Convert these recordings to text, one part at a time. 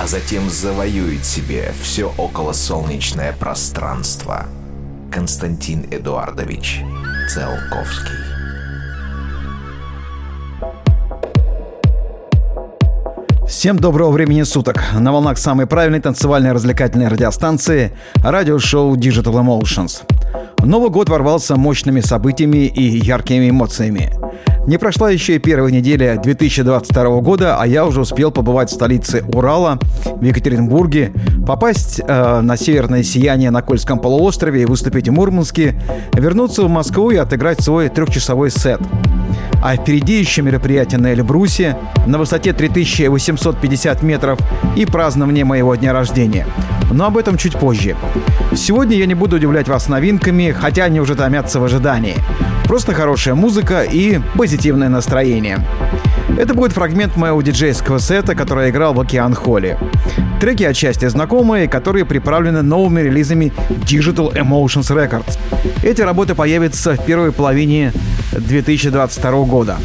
а затем завоюет себе все околосолнечное пространство. Константин Эдуардович Циолковский. Всем доброго времени суток. На волнах самой правильной танцевальной развлекательной радиостанции радиошоу Digital Emotions. Новый год ворвался мощными событиями и яркими эмоциями. Не прошла еще и первая неделя 2022 года, а я уже успел побывать в столице Урала, в Екатеринбурге, попасть э, на северное сияние на Кольском полуострове и выступить в Мурманске, вернуться в Москву и отыграть свой трехчасовой сет. А впереди еще мероприятие на Эльбрусе на высоте 3850 метров и празднование моего дня рождения. Но об этом чуть позже. Сегодня я не буду удивлять вас новинками, хотя они уже томятся в ожидании. Просто хорошая музыка и позитивное настроение. Это будет фрагмент моего диджейского сета, который я играл в Океан Холле. Треки отчасти знакомые, которые приправлены новыми релизами Digital Emotions Records. Эти работы появятся в первой половине 2022 года.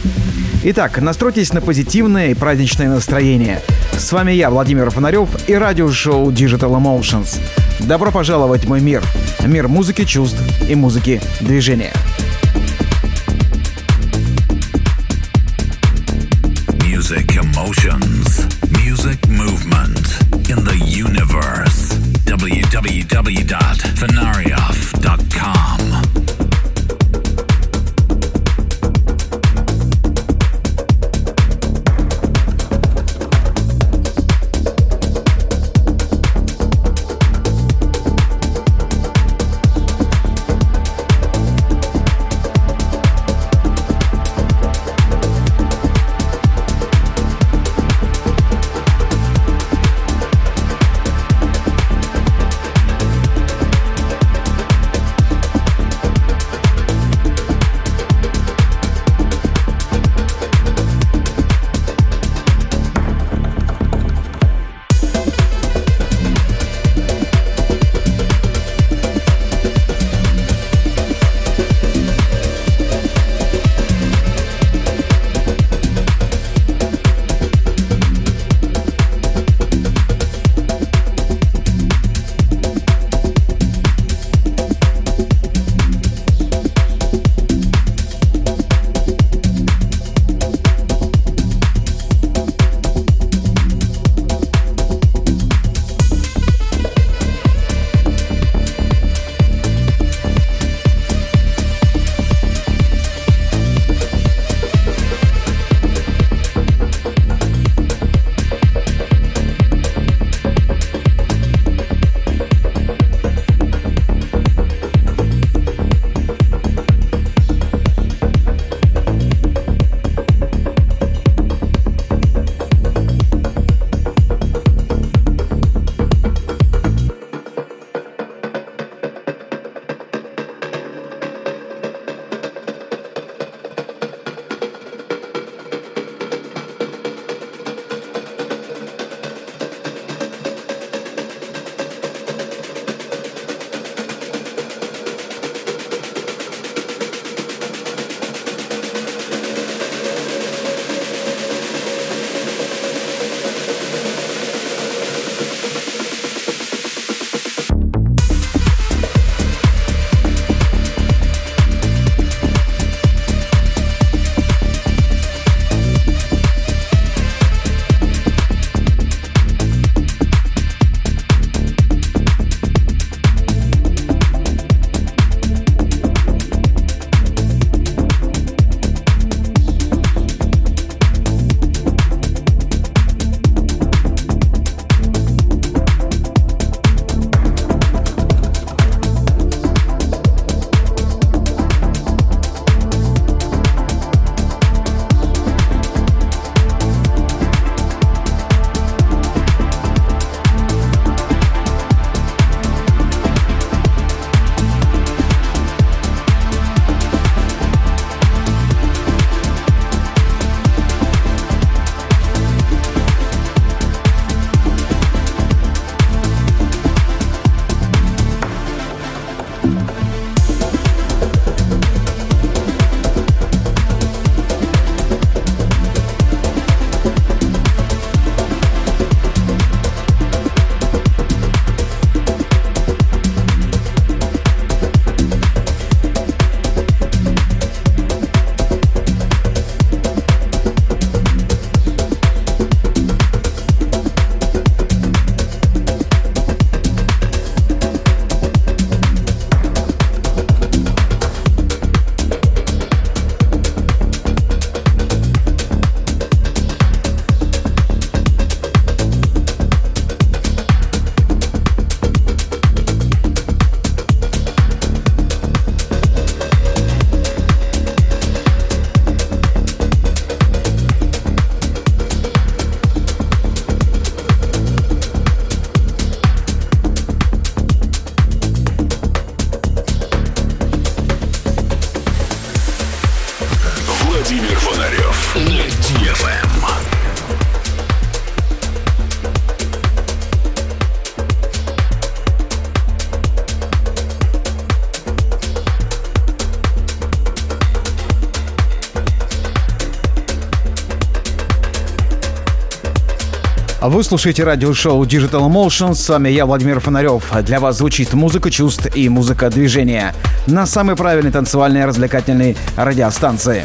Итак, настройтесь на позитивное и праздничное настроение. С вами я, Владимир Фонарев и радиошоу Digital Emotions. Добро пожаловать в мой мир. Мир музыки, чувств и музыки движения. Emotions, Вы слушаете радиошоу Digital Emotions. С вами я, Владимир Фонарев. Для вас звучит музыка чувств и музыка движения на самой правильной танцевальной развлекательной радиостанции.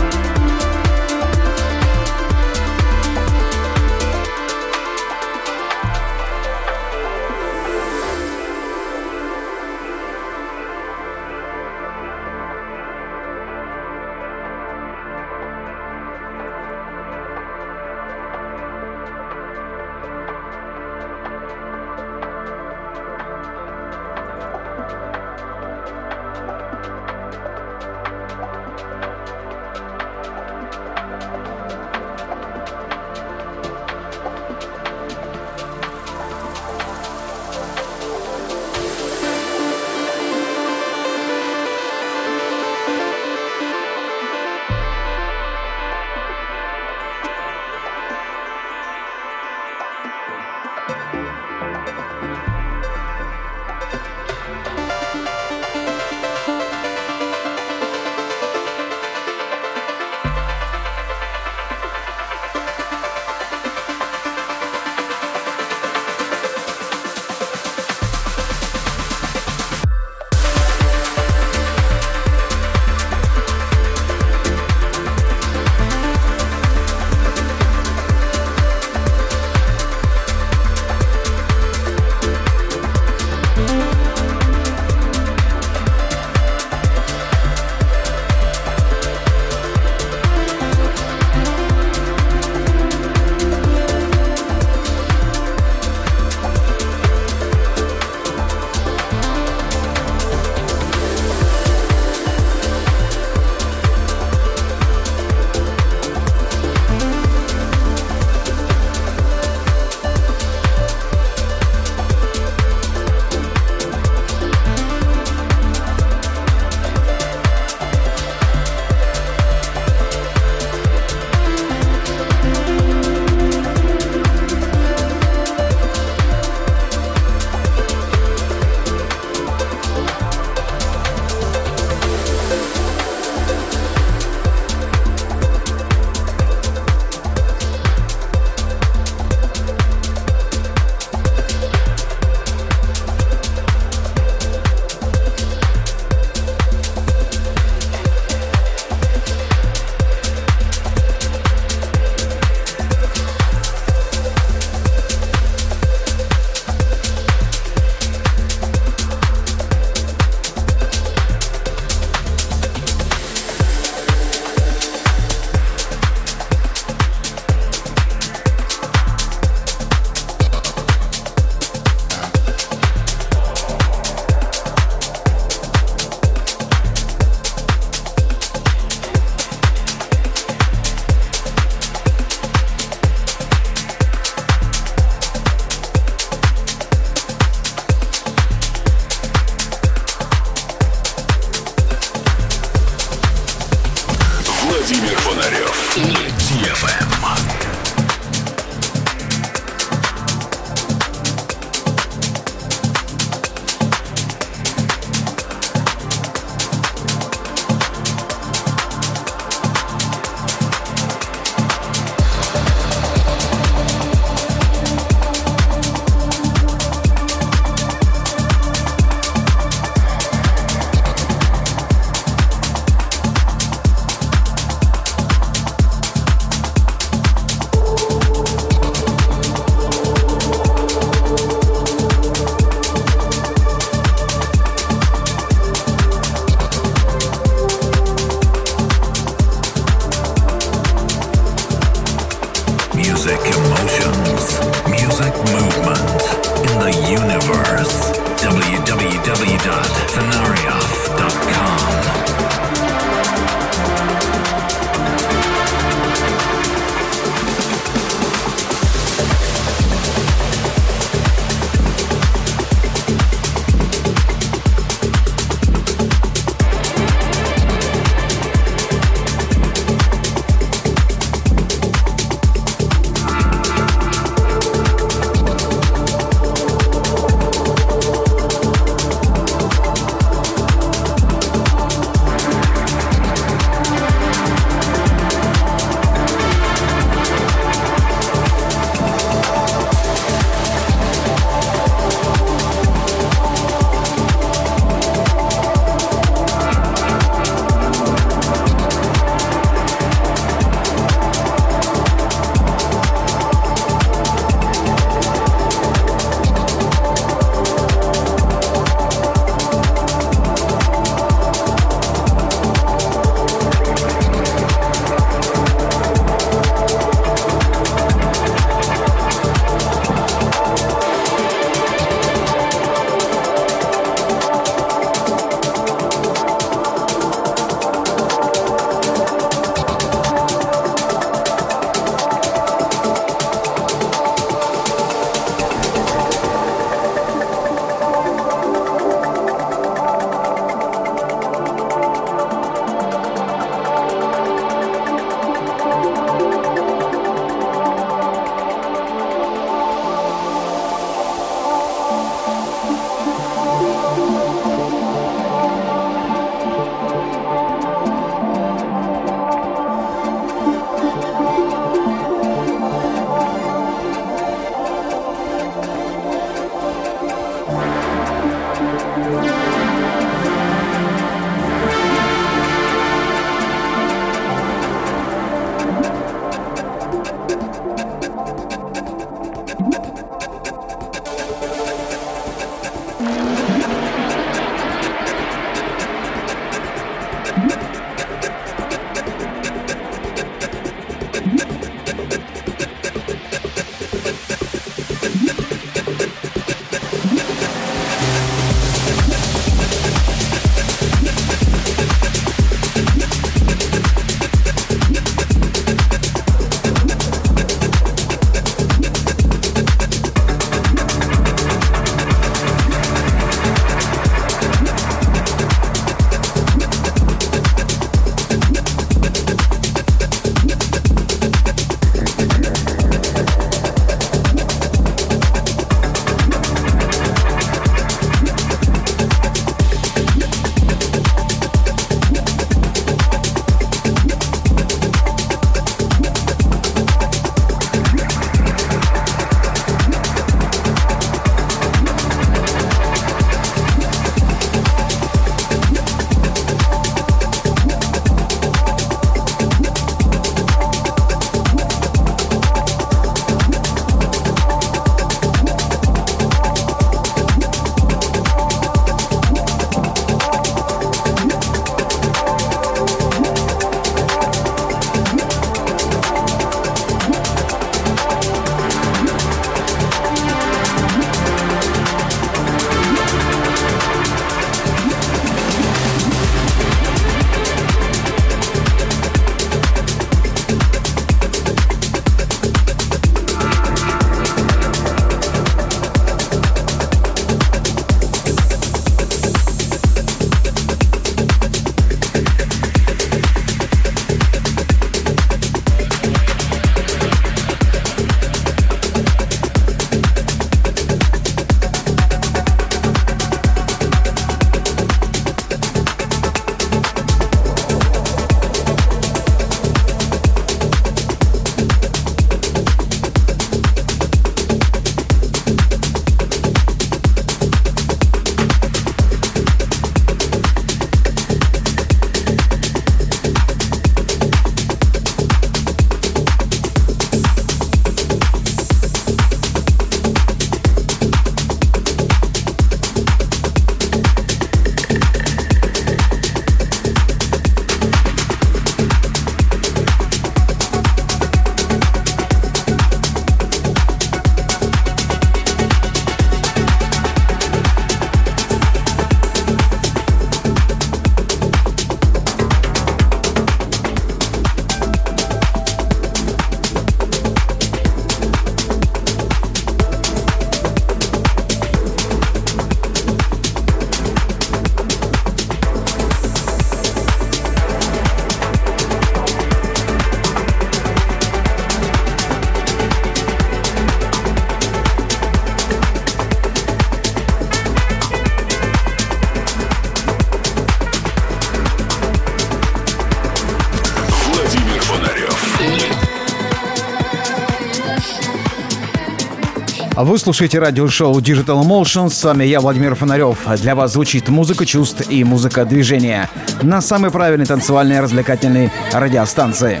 Вы слушаете радиошоу Digital Emotions. С вами я, Владимир Фонарев. Для вас звучит музыка чувств и музыка движения на самой правильной танцевальной развлекательной радиостанции.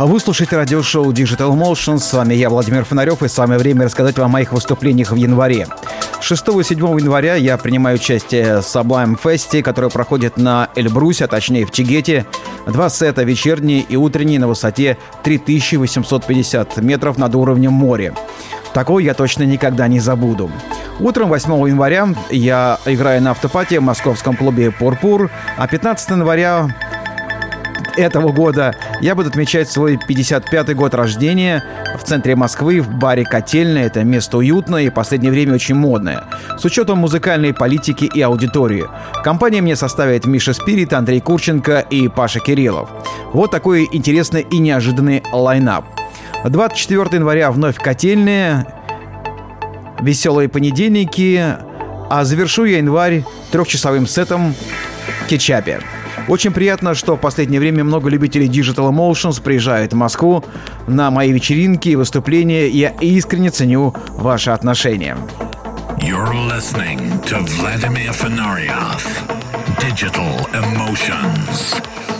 Вы слушаете радиошоу Digital Motion. С вами я, Владимир Фонарев, и самое время рассказать вам о моих выступлениях в январе. 6 и 7 января я принимаю участие в Sublime Fest, который проходит на Эльбрусе, а точнее в Чигете. Два сета, вечерний и утренний, на высоте 3850 метров над уровнем моря. Такой я точно никогда не забуду. Утром 8 января я играю на автопате в московском клубе «Пурпур», а 15 января этого года я буду отмечать свой 55-й год рождения в центре Москвы, в баре «Котельная». Это место уютное и в последнее время очень модное. С учетом музыкальной политики и аудитории. Компания мне составит Миша Спирит, Андрей Курченко и Паша Кириллов. Вот такой интересный и неожиданный лайнап. 24 января вновь «Котельная», веселые понедельники, а завершу я январь трехчасовым сетом «Кетчапе». Очень приятно, что в последнее время много любителей Digital Emotions приезжают в Москву на мои вечеринки и выступления. Я искренне ценю ваши отношения. You're listening to Vladimir Fenarioff. Digital Emotions.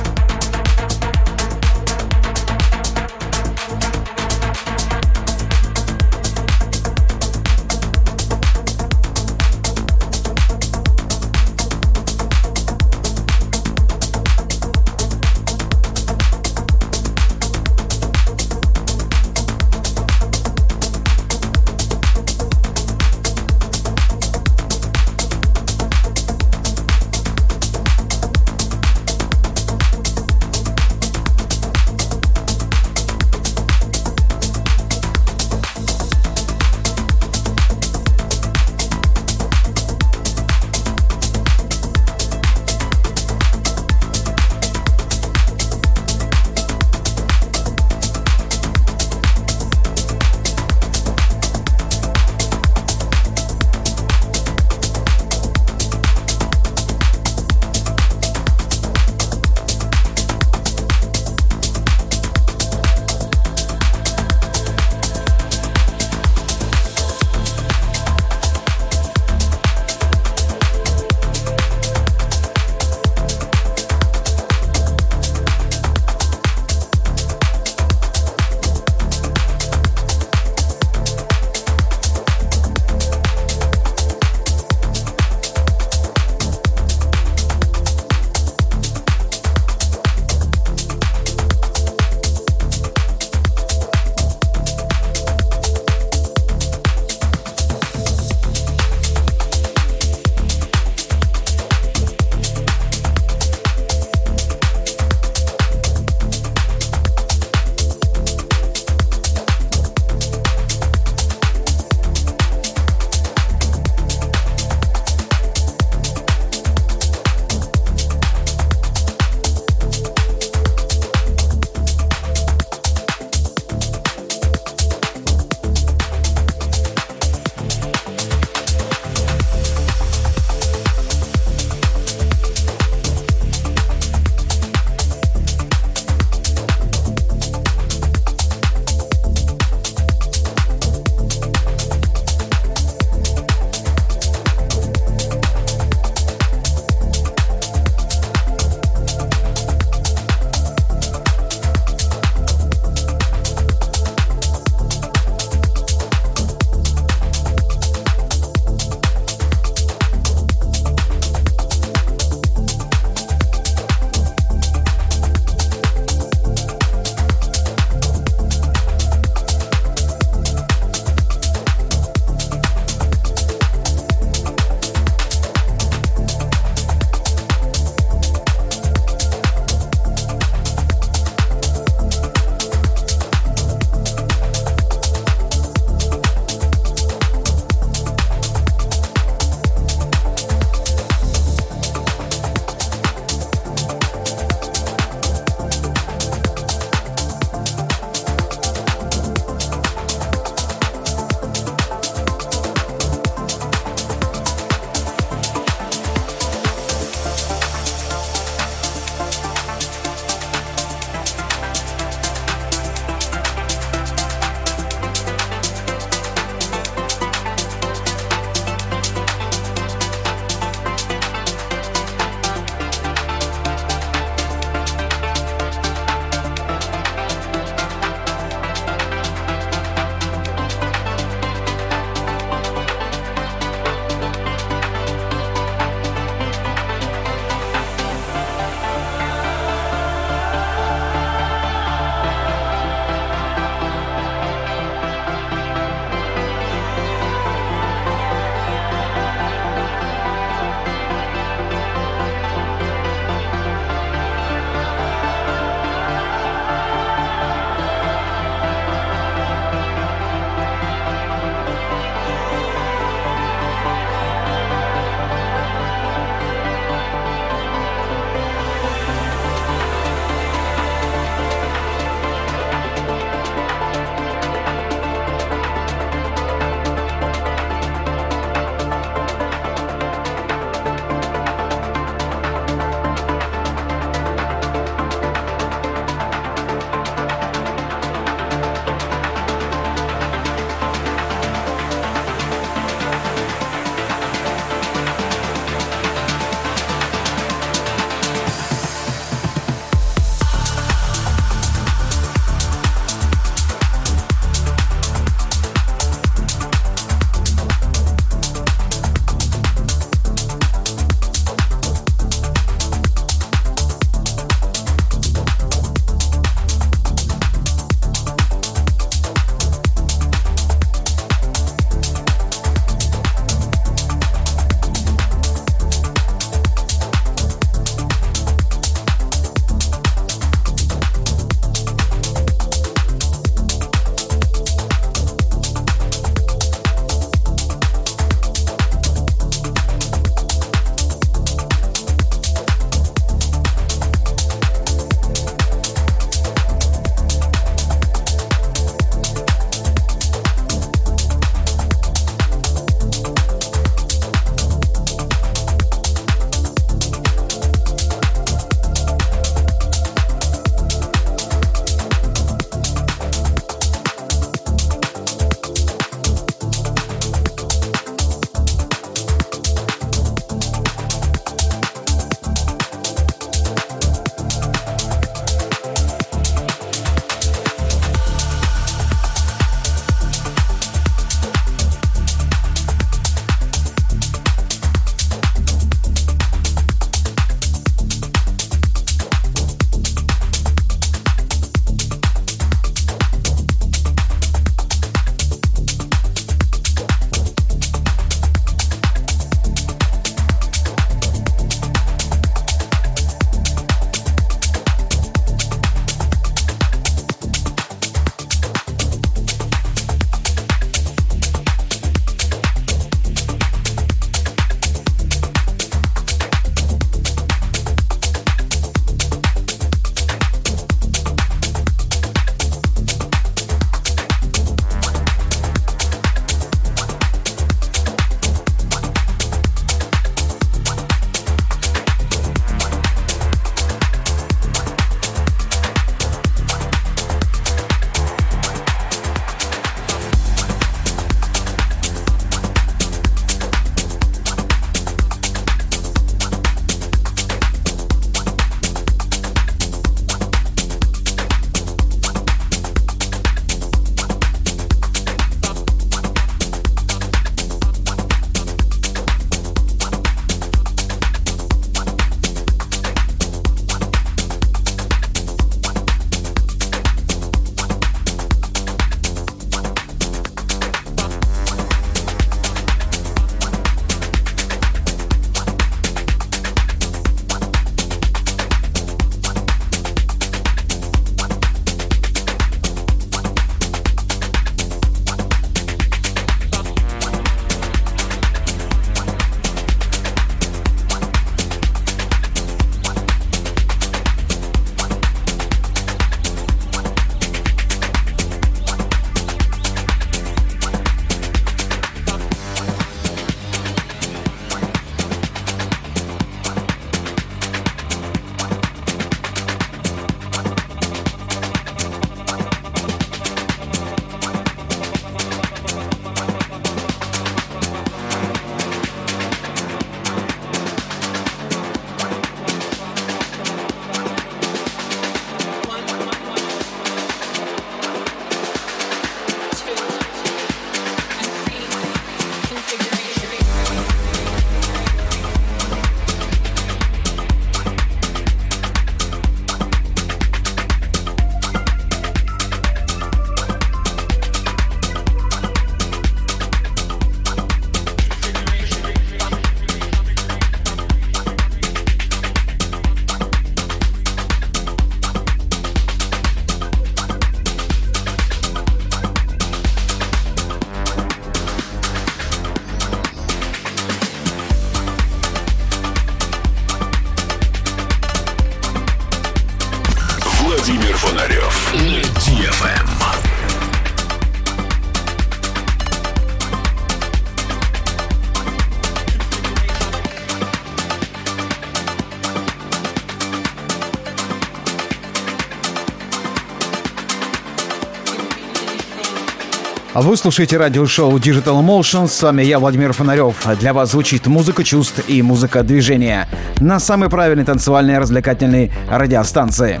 Вы слушаете радиошоу Digital Emotions. С вами я, Владимир Фонарев. Для вас звучит музыка чувств и музыка движения на самой правильной танцевальной развлекательной радиостанции.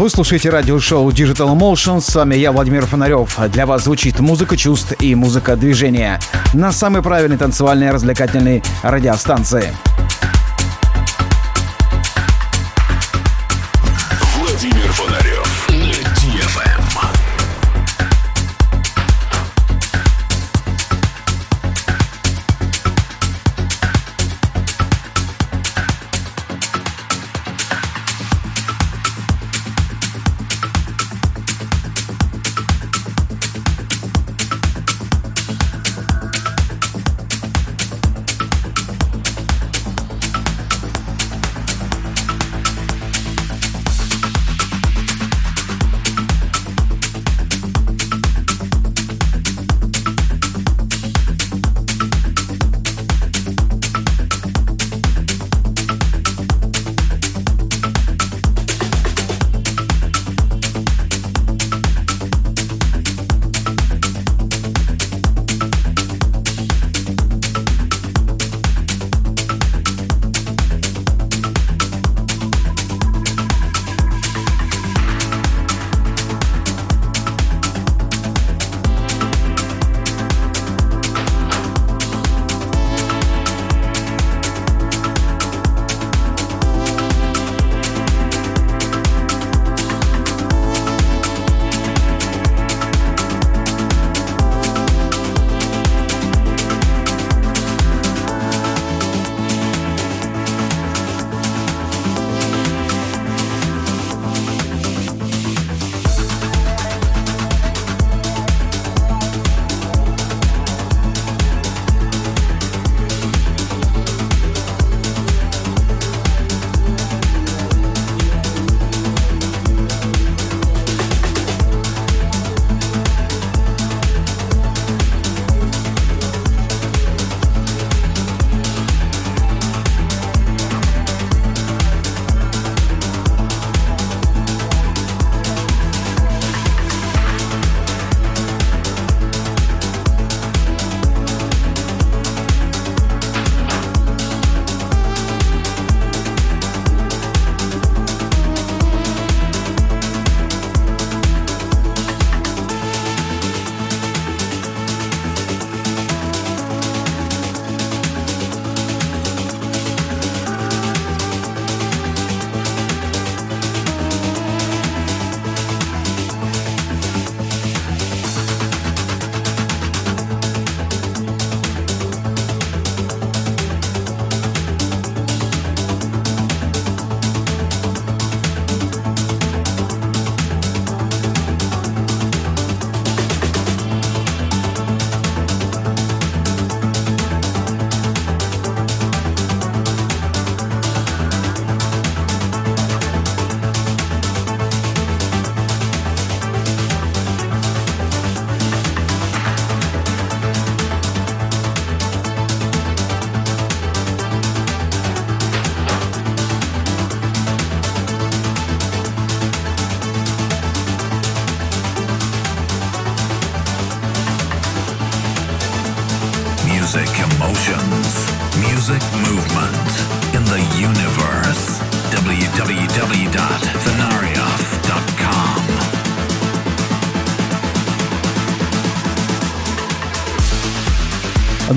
Вы слушаете радиошоу Digital Emotion. С вами я, Владимир Фонарев. Для вас звучит музыка чувств и музыка движения на самой правильной танцевальной развлекательной радиостанции.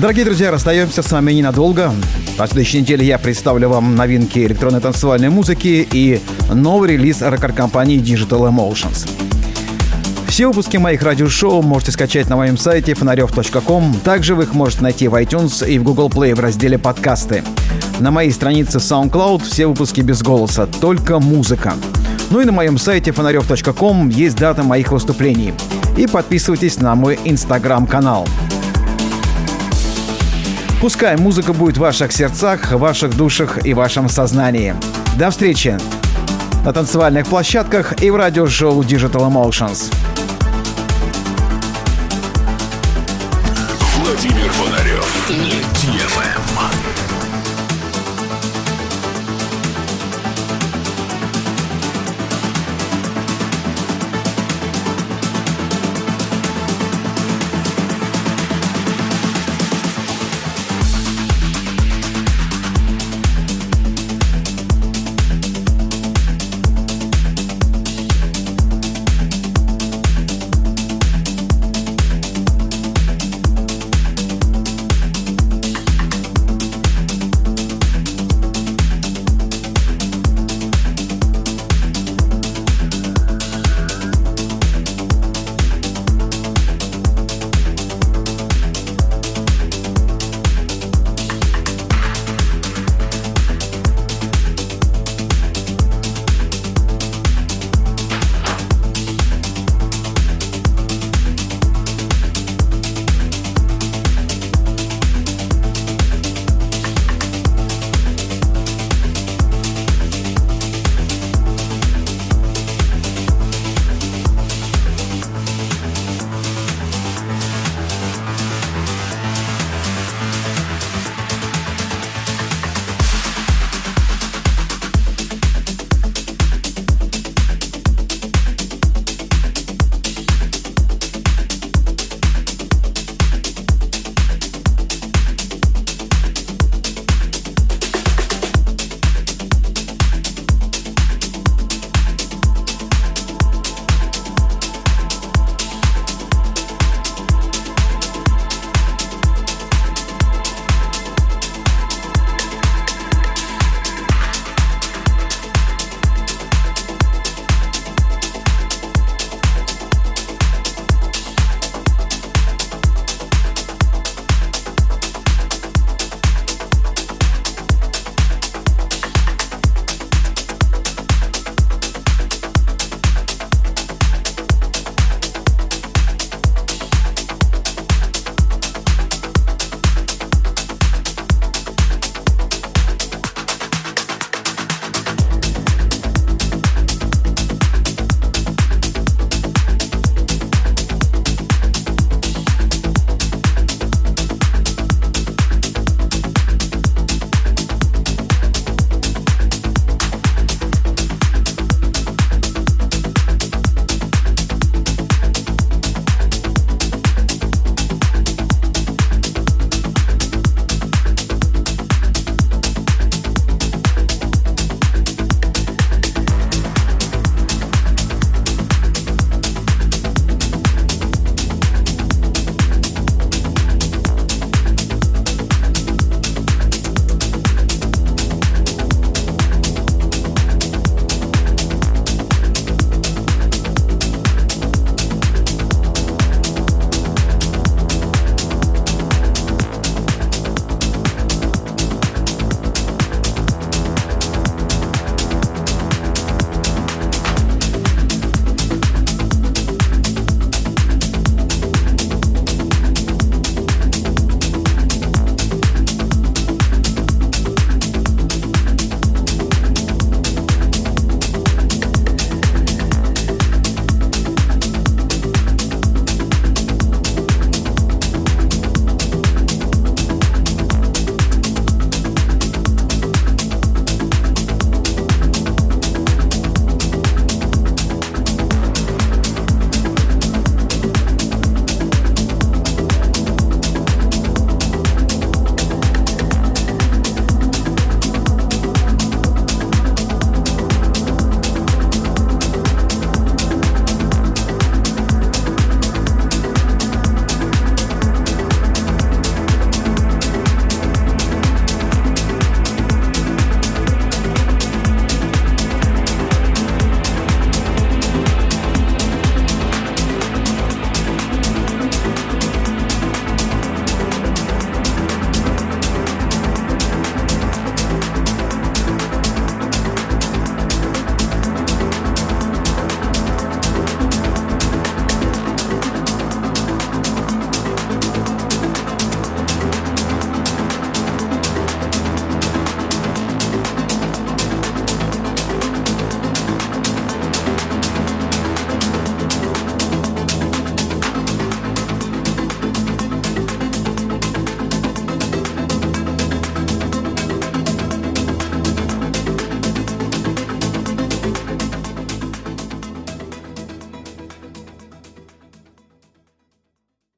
Дорогие друзья, расстаемся с вами ненадолго. На следующей неделе я представлю вам новинки электронной танцевальной музыки и новый релиз рекорд-компании Digital Emotions. Все выпуски моих радиошоу можете скачать на моем сайте фонарев.ком. Также вы их можете найти в iTunes и в Google Play в разделе «Подкасты». На моей странице SoundCloud все выпуски без голоса, только музыка. Ну и на моем сайте фонарев.ком есть дата моих выступлений. И подписывайтесь на мой инстаграм-канал. Пускай музыка будет в ваших сердцах, ваших душах и вашем сознании. До встречи на танцевальных площадках и в радиошоу Digital Emotions. Владимир Фонарев. DFM.